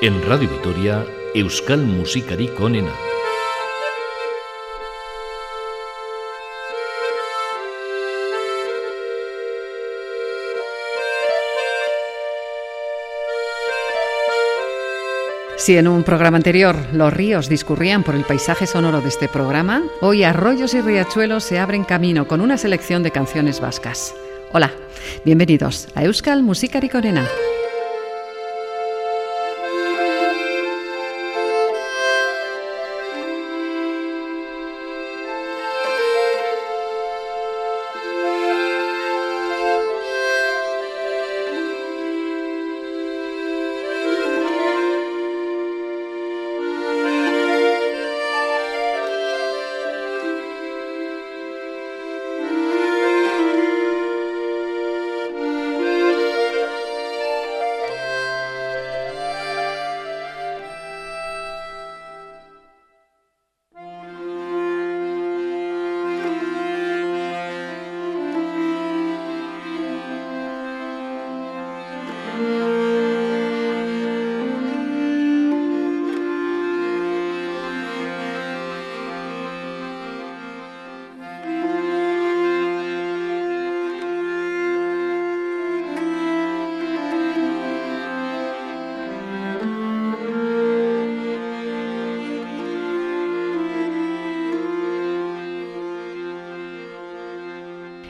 En Radio Vitoria, Euskal Musikari Konena. Si en un programa anterior los ríos discurrían por el paisaje sonoro de este programa, hoy arroyos y riachuelos se abren camino con una selección de canciones vascas. Hola, bienvenidos a Euskal Musikari Konena.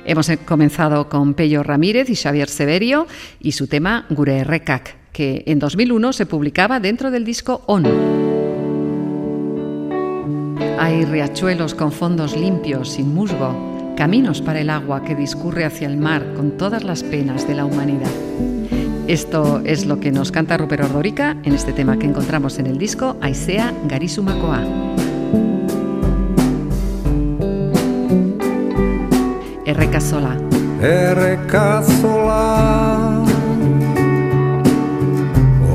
Hemos comenzado con Pello Ramírez y Xavier Severio y su tema Gure Rekak, que en 2001 se publicaba dentro del disco On. Hay riachuelos con fondos limpios, sin musgo, caminos para el agua que discurre hacia el mar con todas las penas de la humanidad. Esto es lo que nos canta Rupert Ordorica en este tema que encontramos en el disco Aisea Garisumakoa. Errekazola. Errekazola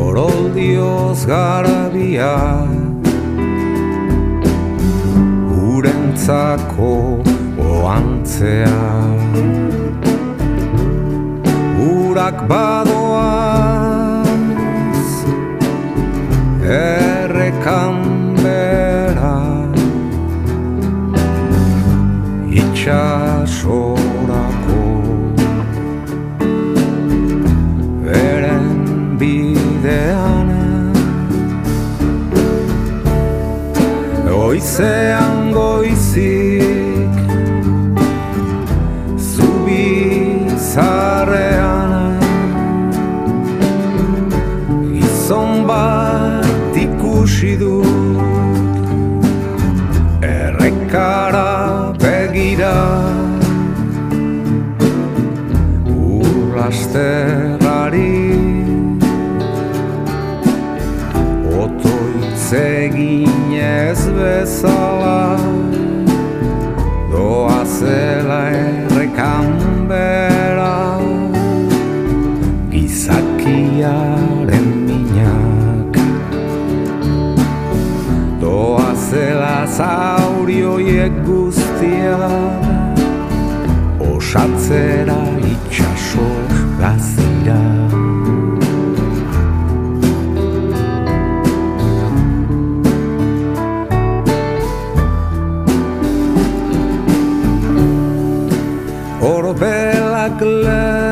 Oroldioz garabia Urentzako oantzea. Urak badoaz. Errekan itxasorako Beren bidean Goizean goizik Otoitzegin ez bezala Doa zela errekan bera Gizakiaren minak Doa zela zaurioiek guztiak Osatzera love.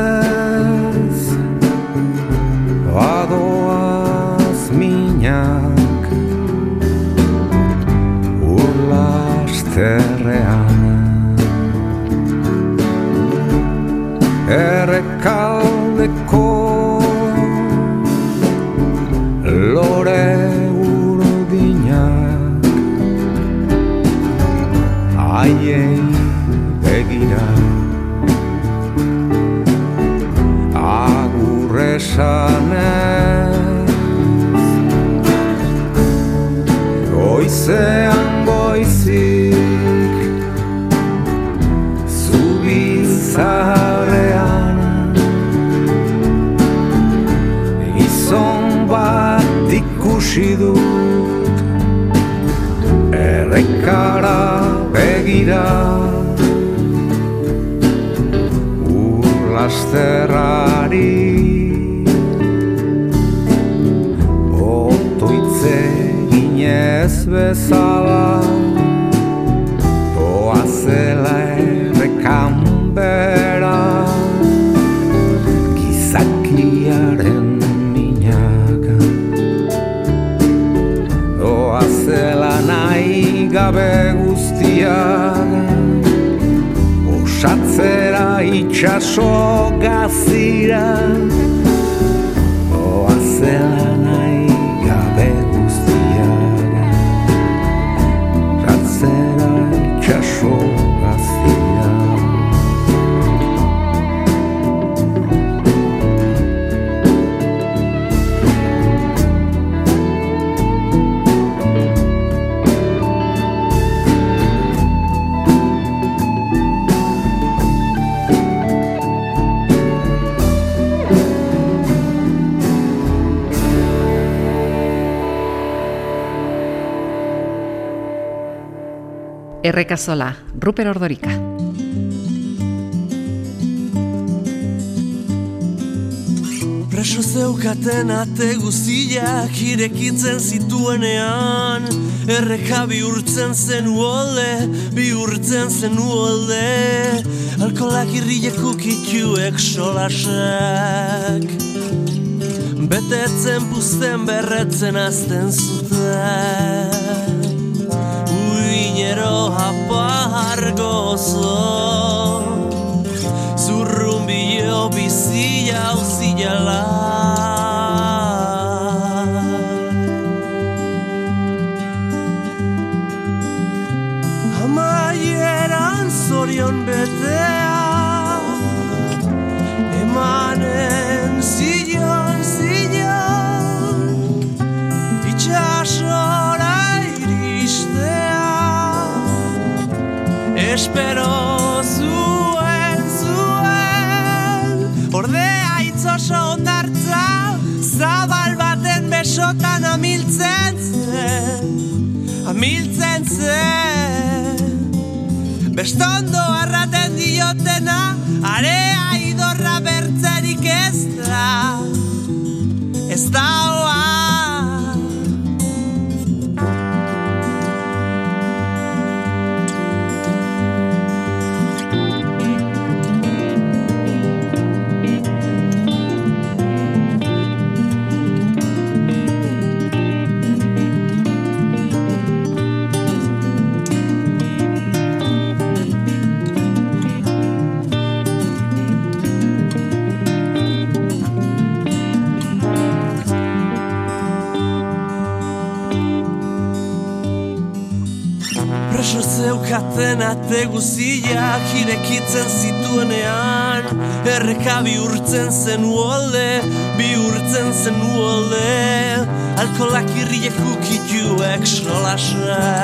Urlasterrari ez bezala Oazela errekan bera Gizakiaren minaka Oazela nahi gabe guztiak Osatzera itxaso gazira Oazela Errekazola, Ruper Ordorika. Preso zeukaten ate guztiak irekitzen zituenean. Erreka bihurtzen zen uolde, bihurtzen zen uolde Alkolak irriek ukituek solasak. Betetzen puzten berretzen azten zuten Bestondo arraten diotena Area zeukaten ate guziak irekitzen zituenean. Erreka bihurtzen zen uolde, bihurtzen zen uolde Alkolak irriek ukituek solasak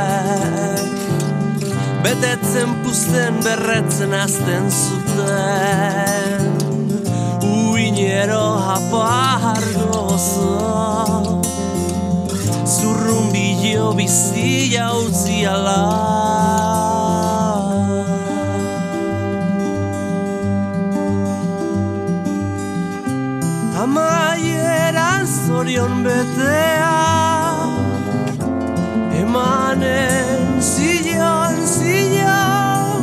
Betetzen puzten berretzen azten zuten. Uinero hapar gozo Zurrumbio bizia utzi Amaieran zorion betea Emanen zilion, zilion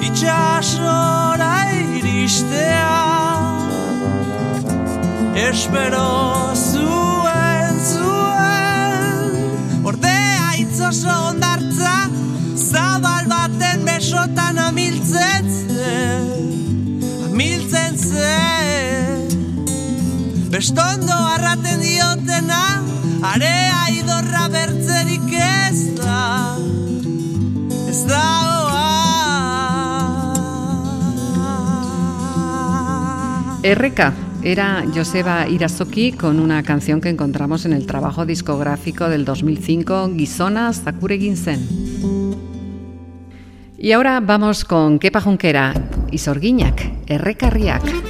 Itxasora iristea Espero Bestondo arraten diotena Area idorra bertzerik ez da Ez da Erreka era Joseba Irazoki con una canción que encontramos en el trabajo discográfico del 2005, Gizona Zakure Ginsen. Y ahora vamos con Kepa Junquera y Sorguiñac, Erreka Riak.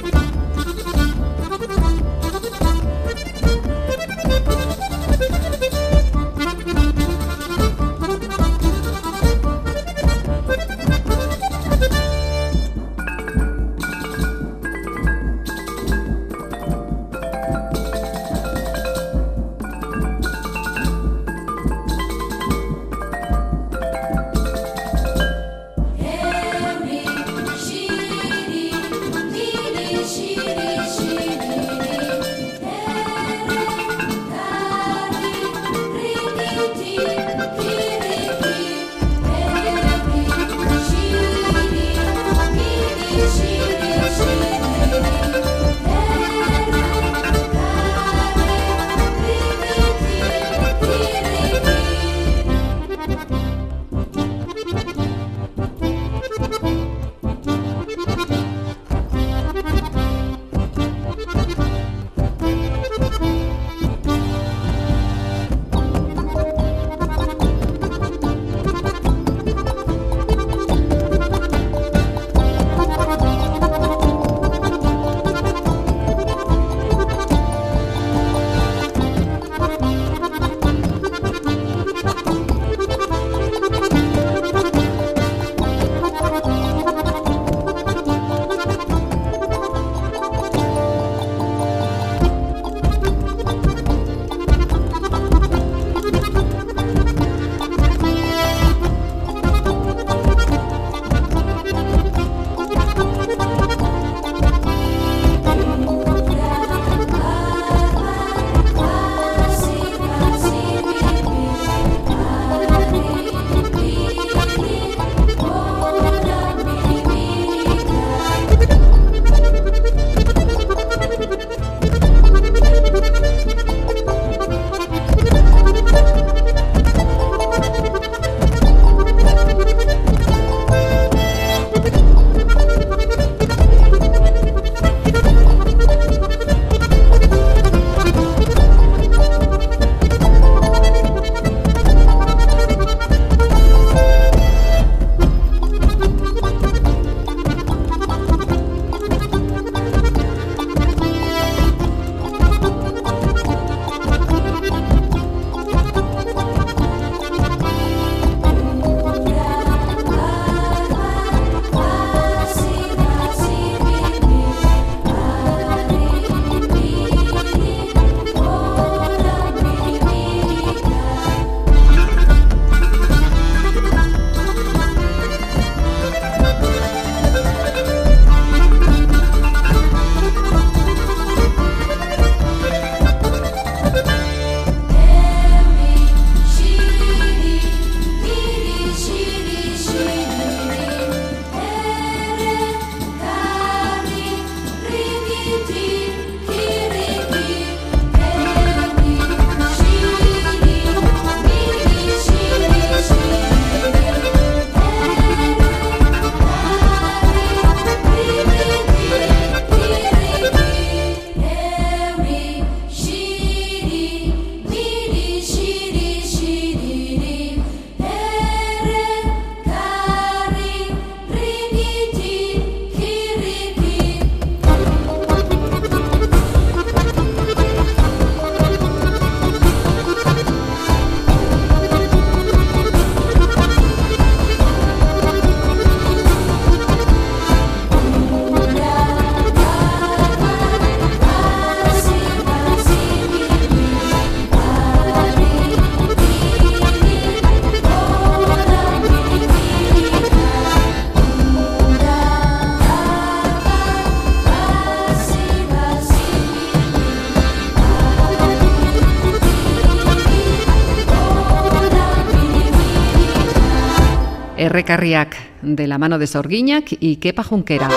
Recarriac, de la mano de Sorguiñac y Kepa Junquera,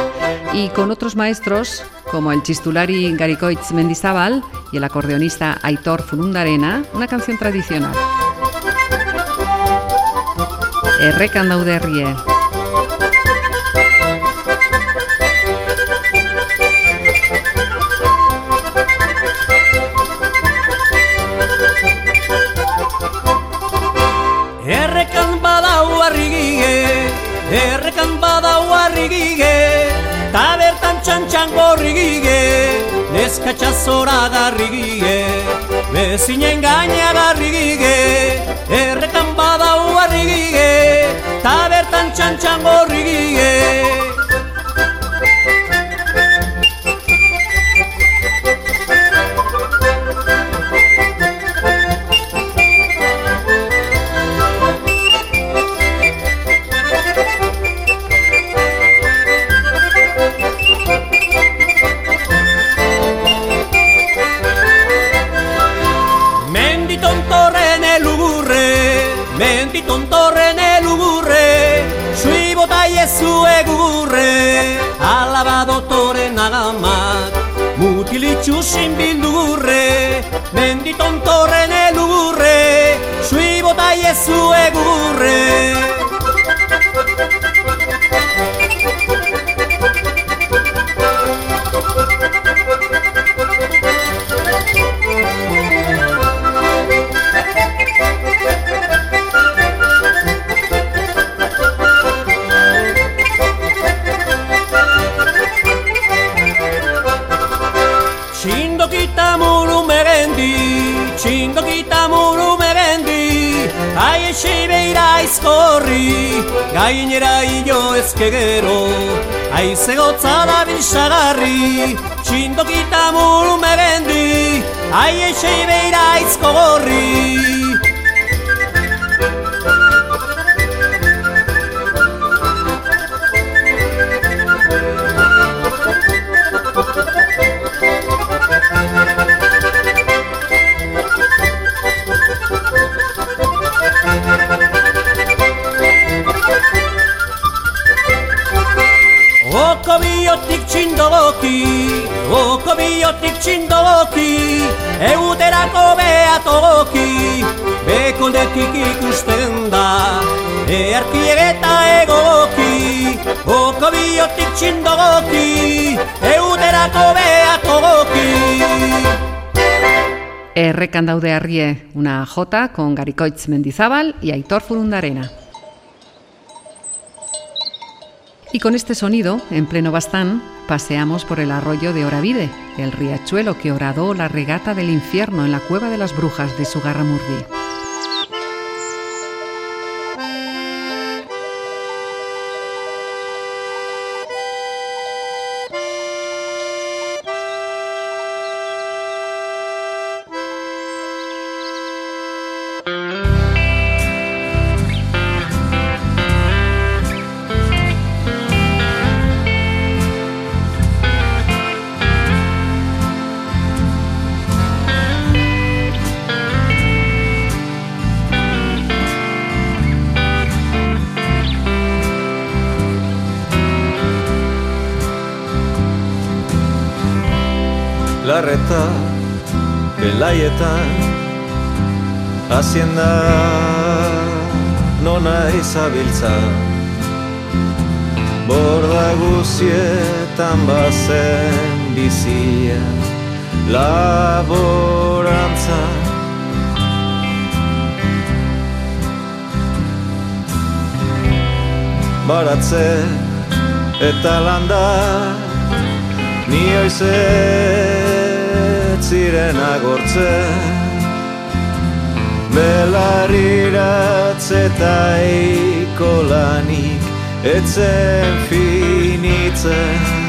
y con otros maestros como el chistulari Garicoitz Mendizábal y el acordeonista Aitor Furundarena, una canción tradicional. Errekan Neskatxa zora garrigige Bezinen gaina garrigige Errekan biotik txindoki, euterako behatoki. Errekan daude arrie, una jota con Garikoitz Mendizabal y Aitor Furundarena. Y con este sonido, en pleno bastán, paseamos por el arroyo de Oravide, el riachuelo que horadó la regata del infierno en la cueva de las brujas de Sugarramurdi. Guzietan bazen bizia laborantza baratze eta landa. Ni ziren agortze belariratz eta ikolanik etzen piwnicy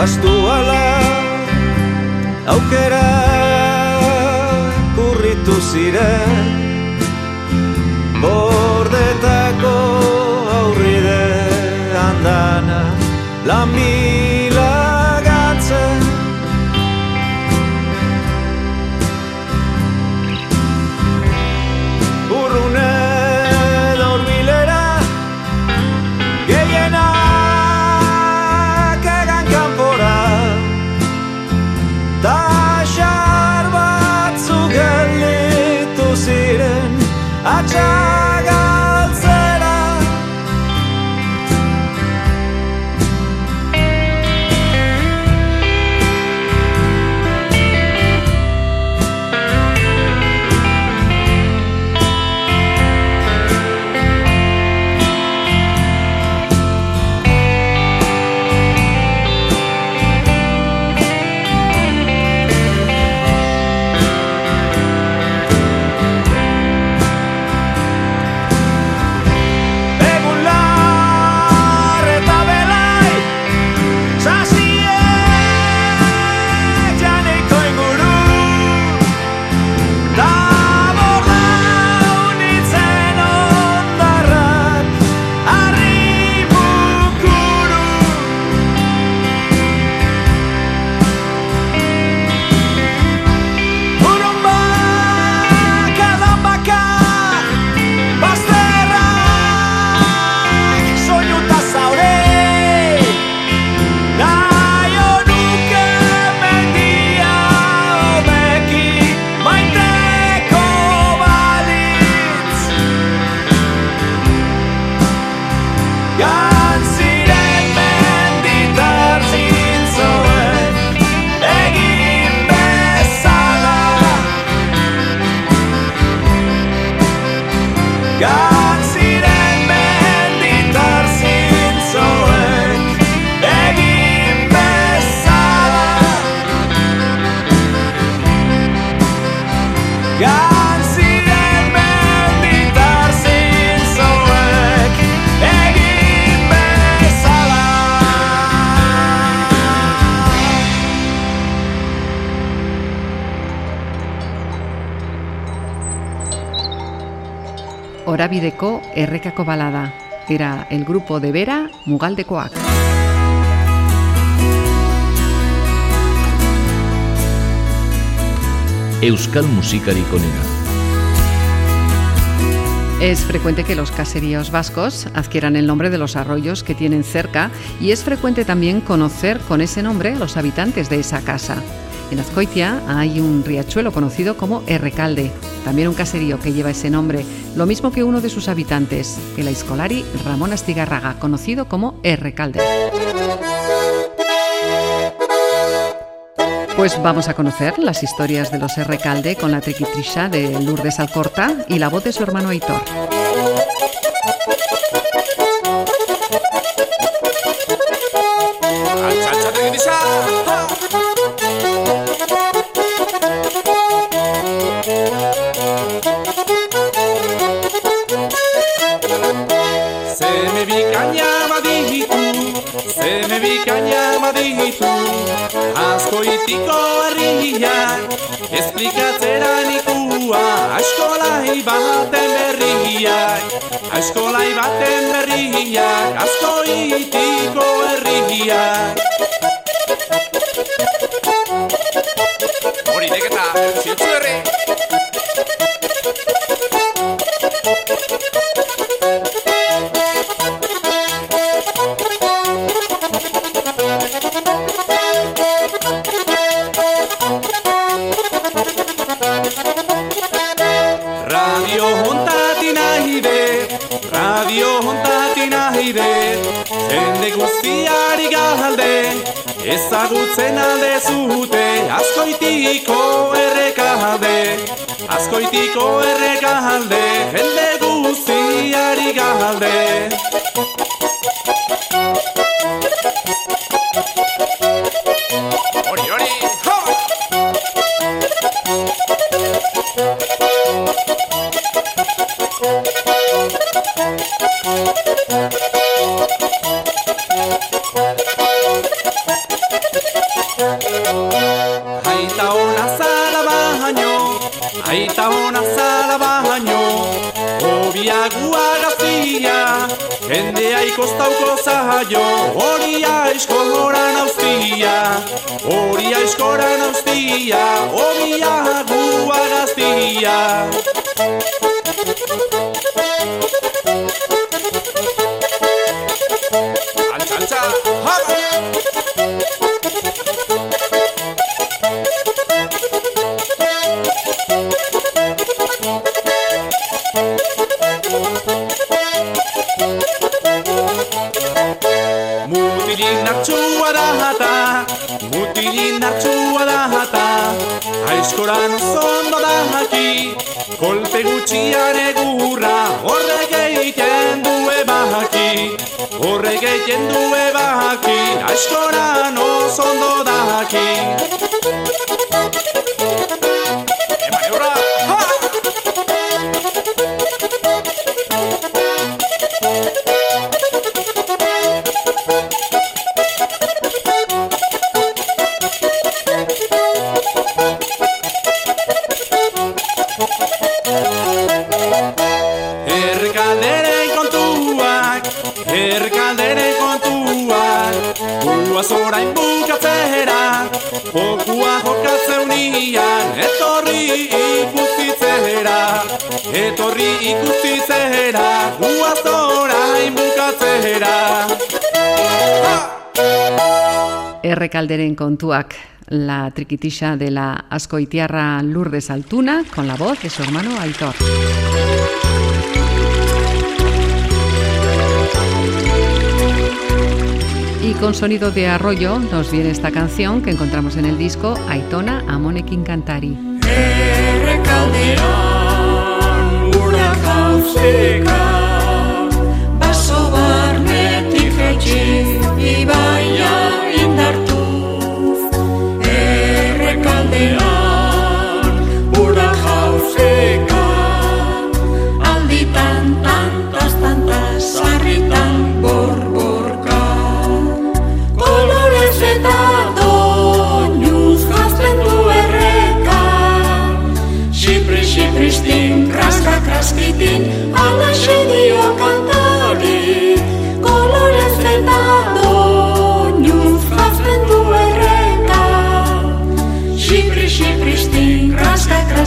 Bastu ala aukera kurritu ziren. Bordetako aurride andana la I tried. Orabideko errekako balada. Era el grupo de Vera Mugaldekoak. Euskal Musikari Konena. Es frecuente que los caseríos vascos adquieran el nombre de los arroyos que tienen cerca y es frecuente también conocer con ese nombre a los habitantes de esa casa. En Azcoitia hay un riachuelo conocido como Errecalde, también un caserío que lleva ese nombre, lo mismo que uno de sus habitantes, el aiscolari Ramón Astigarraga, conocido como Errecalde. Pues vamos a conocer las historias de los Errecalde con la triquitrisha de Lourdes Alcorta y la voz de su hermano Aitor. Bikaina baditu, Askoitiko herriak Esplikatzera nikua Askolai baten berriak Askolai baten berriak Askoitiko herriak Hori deketa, herri Zende guztiari galde, ezagutzen alde zute Azkoitiko errekalde, azkoitiko errekalde Jende guztiari galde ikostauko zaio Horia eskoran auztia, horia eskoran auztia Obiagua gazia Antza, antza, ha! Mutilin hartxua da jata. Aizkoran zondo da jaki, kolpe gutxian egurra Horrek egiten du ebaki, horrek egiten du ebaki Aizkoran ozondo da jaki etorri ikustitzera Guaz orain bukatzera Errekalderen kontuak, la triquitisa de la ascoitiarra Lourdes Altuna con la voz de su hermano Aitor. Y con sonido de arroyo nos viene esta canción que encontramos en el disco Aitona Amonekin Cantari. Jauzeka Baso barnetik etxi ibaia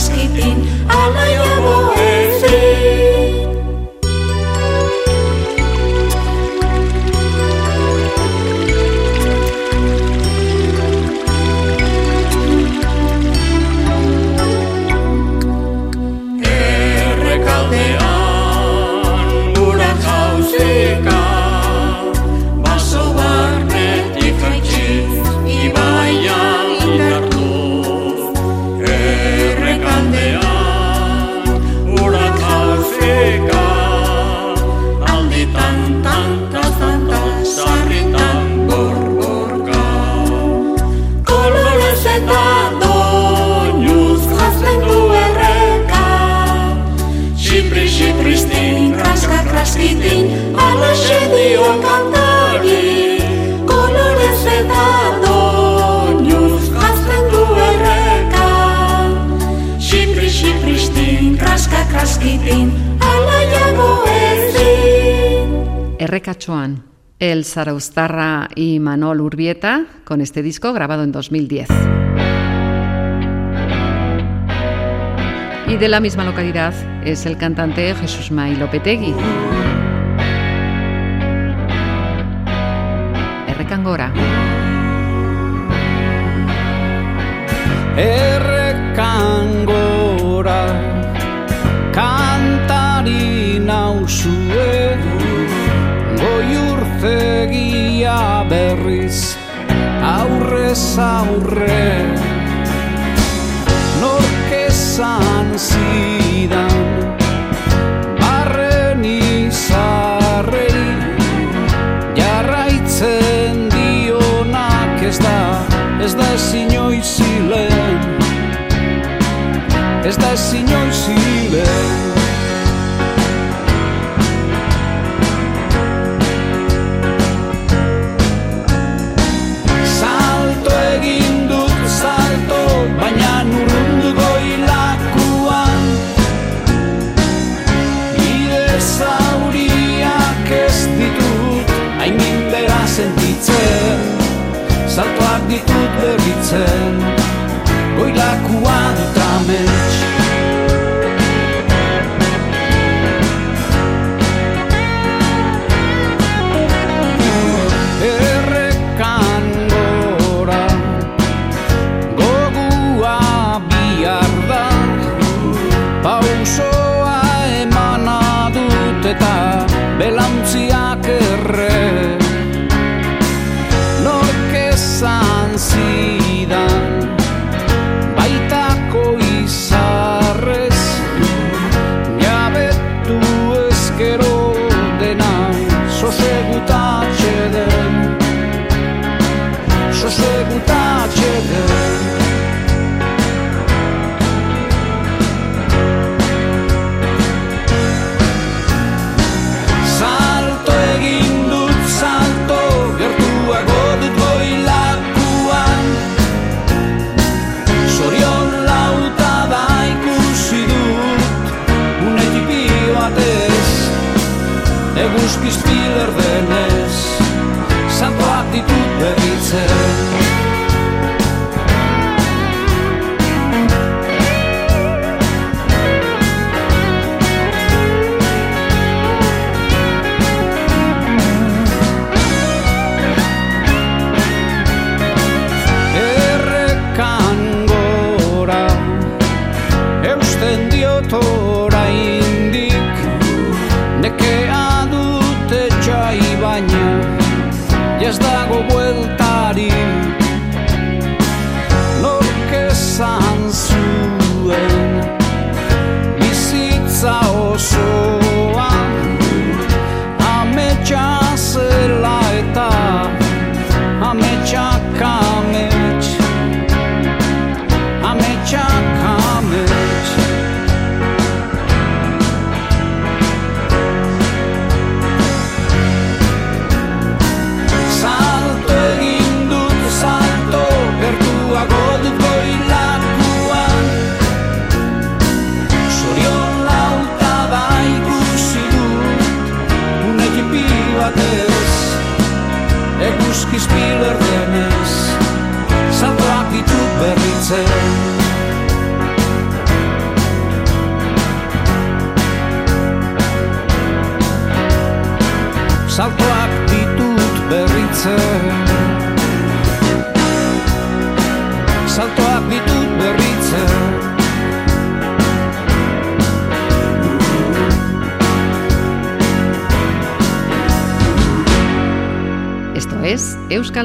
keeping. All of your Errecachoan, el Zaraustarra y Manol Urbieta, con este disco grabado en 2010. Y de la misma localidad es el cantante Jesús May Lopetegui. Errekangora. Errekangora Aurrez aurre Norkezan zidan Barren izarrei Jarraitzen dionak ez da Ez da ezin oizilen Ez da oizilen Salto Ditut berritzen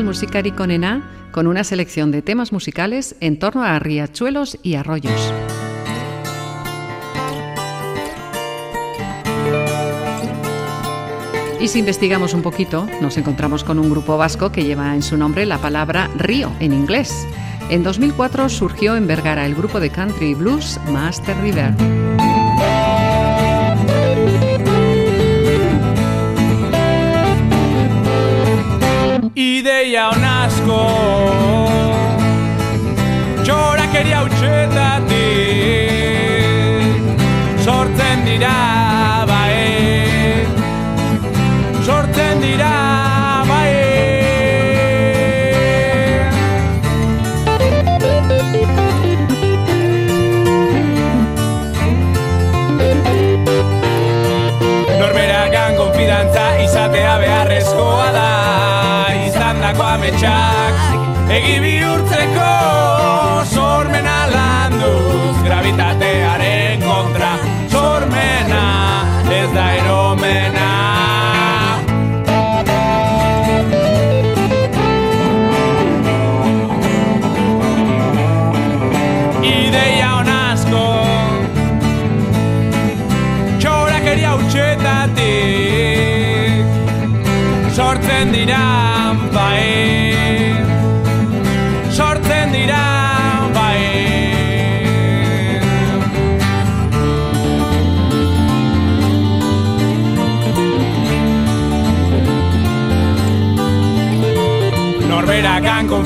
Euskal Musikari Konena con una selección de temas musicales en torno a riachuelos y arroyos. Y si investigamos un poquito, nos encontramos con un grupo vasco que lleva en su nombre la palabra río en inglés. En 2004 surgió en Vergara el grupo de country y blues Master River. Ideia onasko Txorakeria utxetatik ametsak Egi bihurtzeko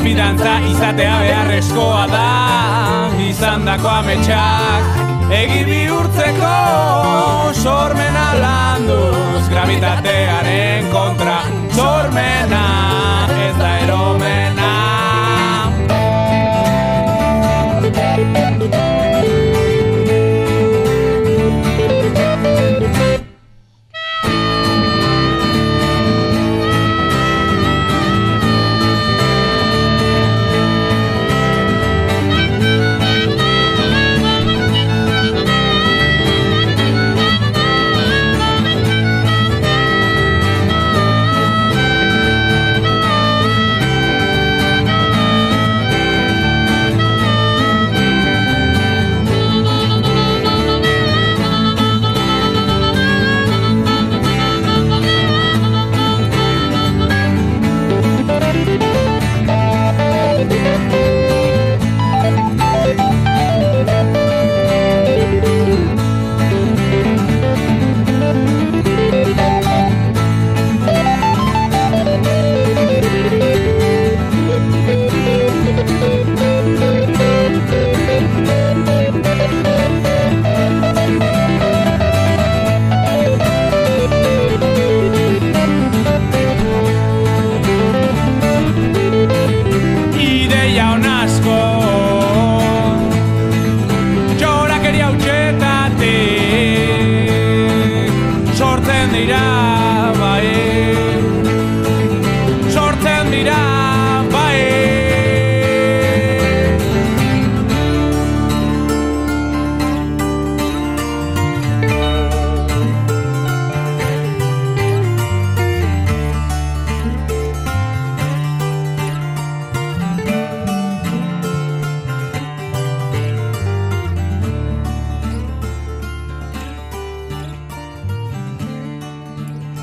konfidantza izatea beharrezkoa da. Izan dako ametsak Egi bihurtzeko sormena landuz Gravitatearen kontra sormena. Ez da eromena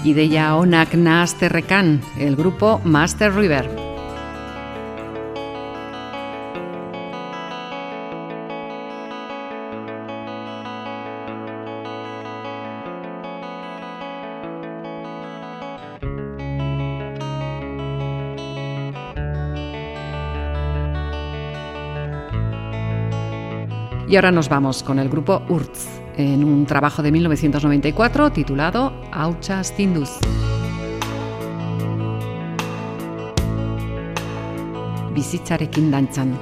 Ideia onak nahazterrekan, el grupo Master River. Y ahora nos vamos con el grupo Urtz, en un trabajo de 1994 titulado Aucha Stinduz. Bizitzarekin dantzan.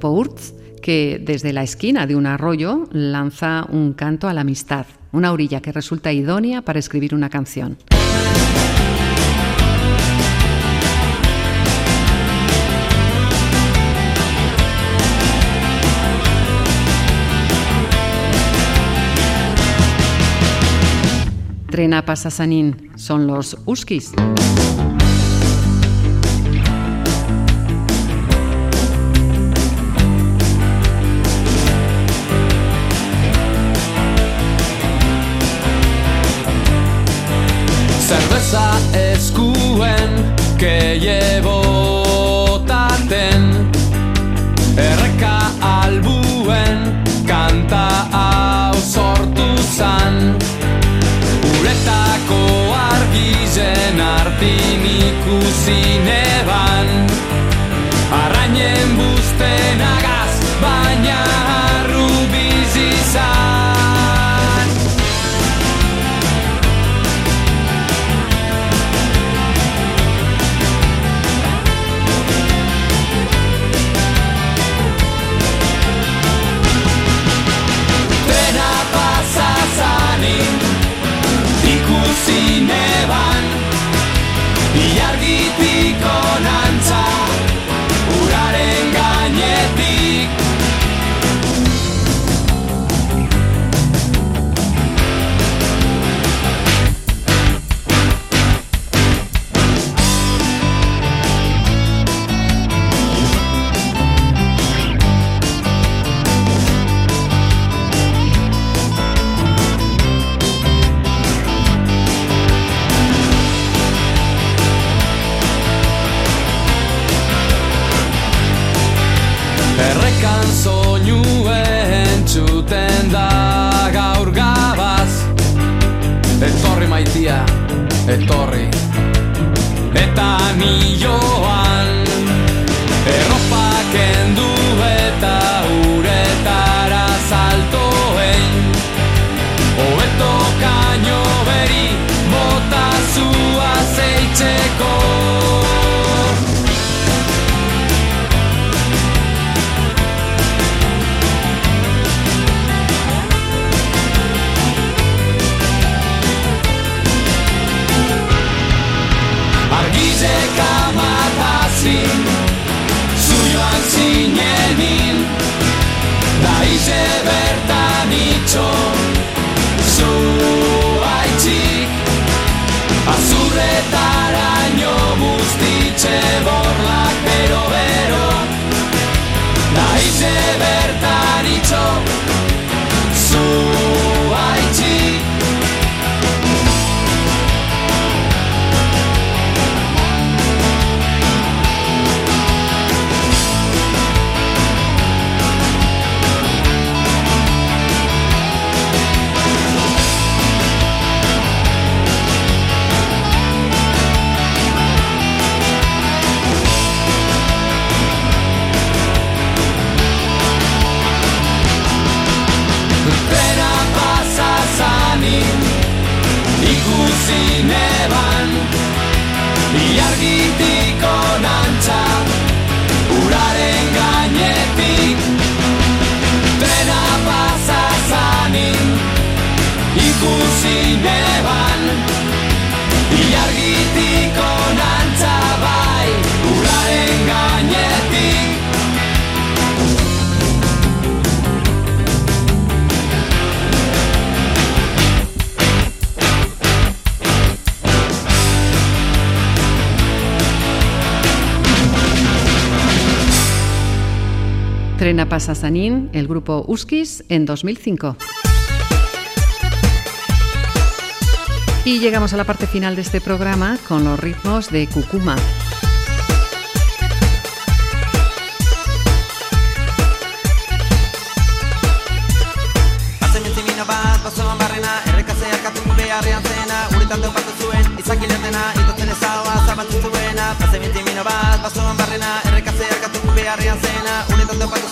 Grupo que desde la esquina de un arroyo lanza un canto a la amistad, una orilla que resulta idónea para escribir una canción. Trena Pasasanín son los Uskis. Llevo taten. Erreka albuen kanta hau sortu zan. Uretako argizen artin ikusi neban ikusi neban Iargitik onantza Trena Pasasanín, el grupo Uskis, en 2005. Y llegamos a la parte final de este programa con los ritmos de basoan barrena beharrean zena topatu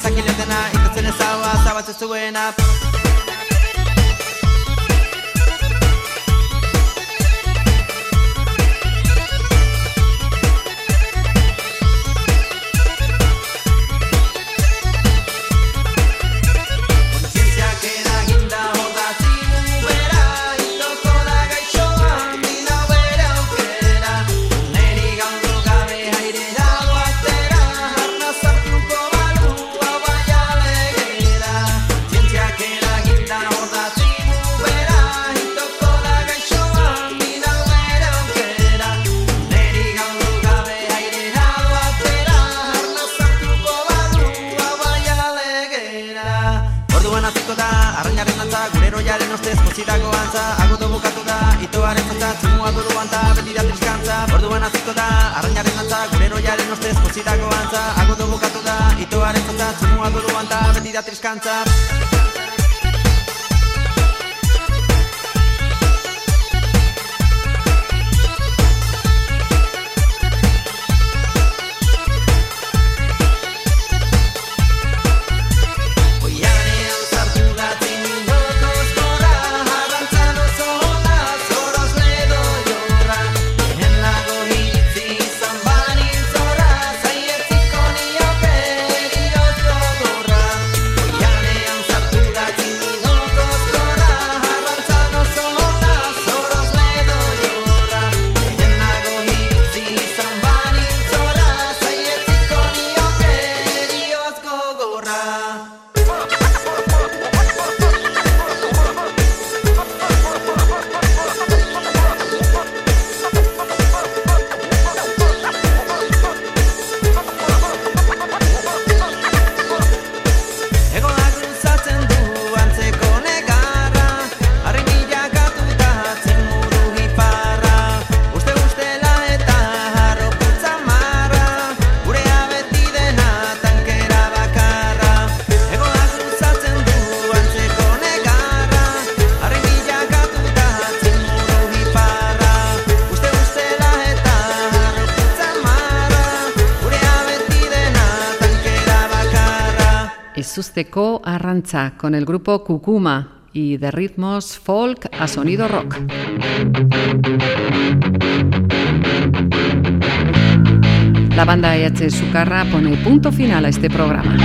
zuen, izaki lertena Itotzen ezaua zabaltzen zuena bukatu da Arrainaren antza, gure roiaren ostez kozitako antza. Agudu bukatu da, itoaren zantza Zumua duru da triskantza Zumua beti da triskantza con el grupo Cucuma y de ritmos folk a sonido rock. La banda EH Sucarra pone punto final a este programa.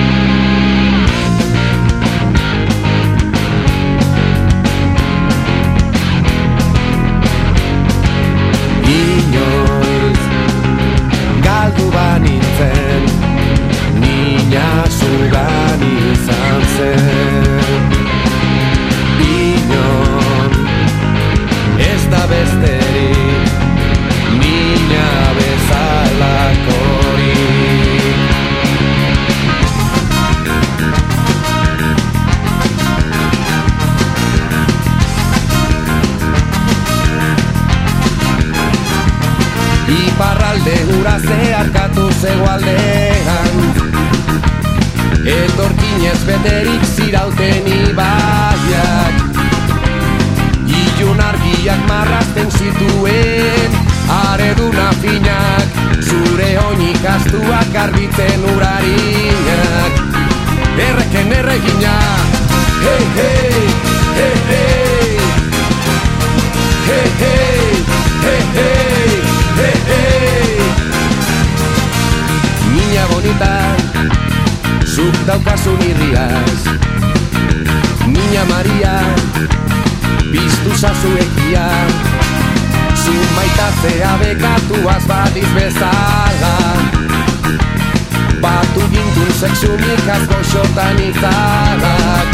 Prakaz goxotan izanak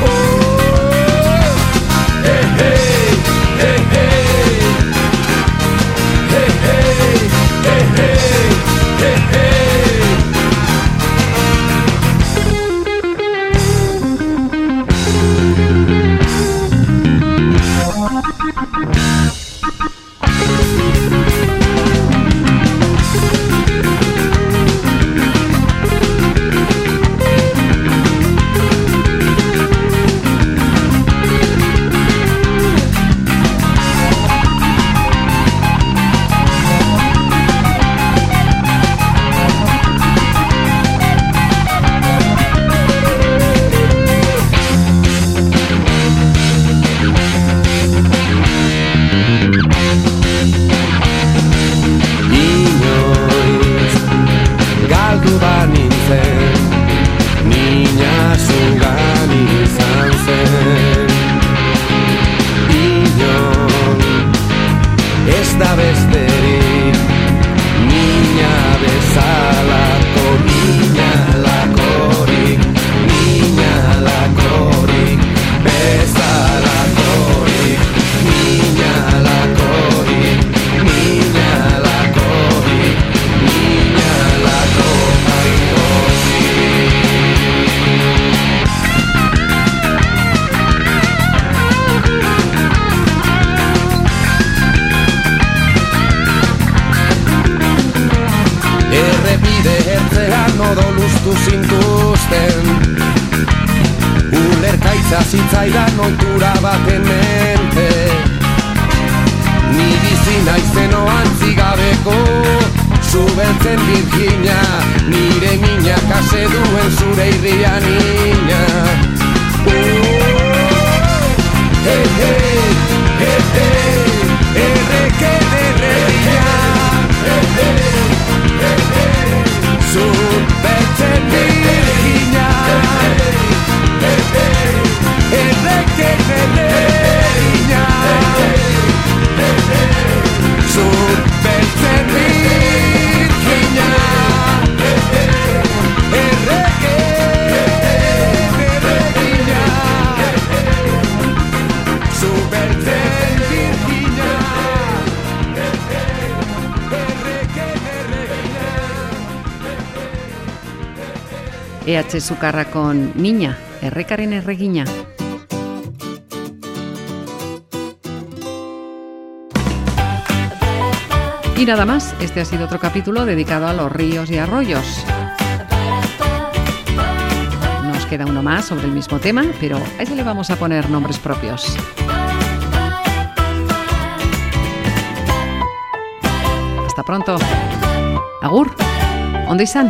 Oh, eh, hey, eh, hey. Zitzaidan oitura baten mente Ni bizi naizeno antzigabeko Zubeltzen Virginia Nire mina kase duen zure irria niña Hey, hey, hey, hey, erreke derregia Zubeltzen Virginia EH Sucarra con Niña, errekaren erregina. Y nada más, este ha sido otro capítulo dedicado a los ríos y arroyos. Nos queda uno más sobre el mismo tema, pero a ese le vamos a poner nombres propios. Hasta pronto. Agur, ondo izan.